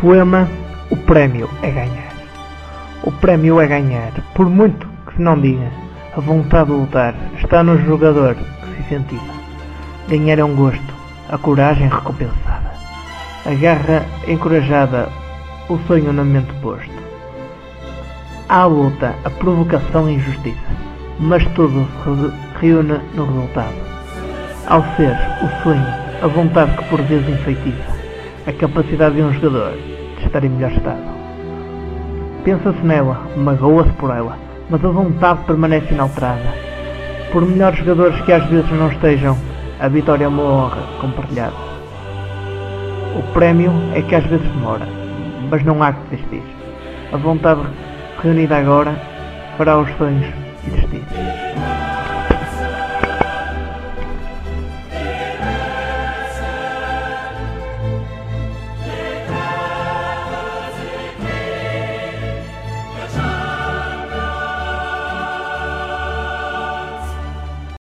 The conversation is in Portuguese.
Poema O Prémio é Ganhar. O prémio é ganhar, por muito que se não diga, a vontade de lutar está no jogador que se incentiva. Ganhar é um gosto, a coragem recompensada, a garra encorajada, o sonho na mente posto. Há a luta, a provocação e a injustiça, mas tudo se reúne no resultado. Ao ser o sonho, a vontade que por vezes enfeitiça, a capacidade de um jogador de estar em melhor estado. Pensa-se nela, magoa-se por ela, mas a vontade permanece inalterada. Por melhores jogadores que às vezes não estejam, a vitória é uma honra compartilhada. O prémio é que às vezes demora, mas não há que desistir. A vontade reunida agora fará os sonhos existir.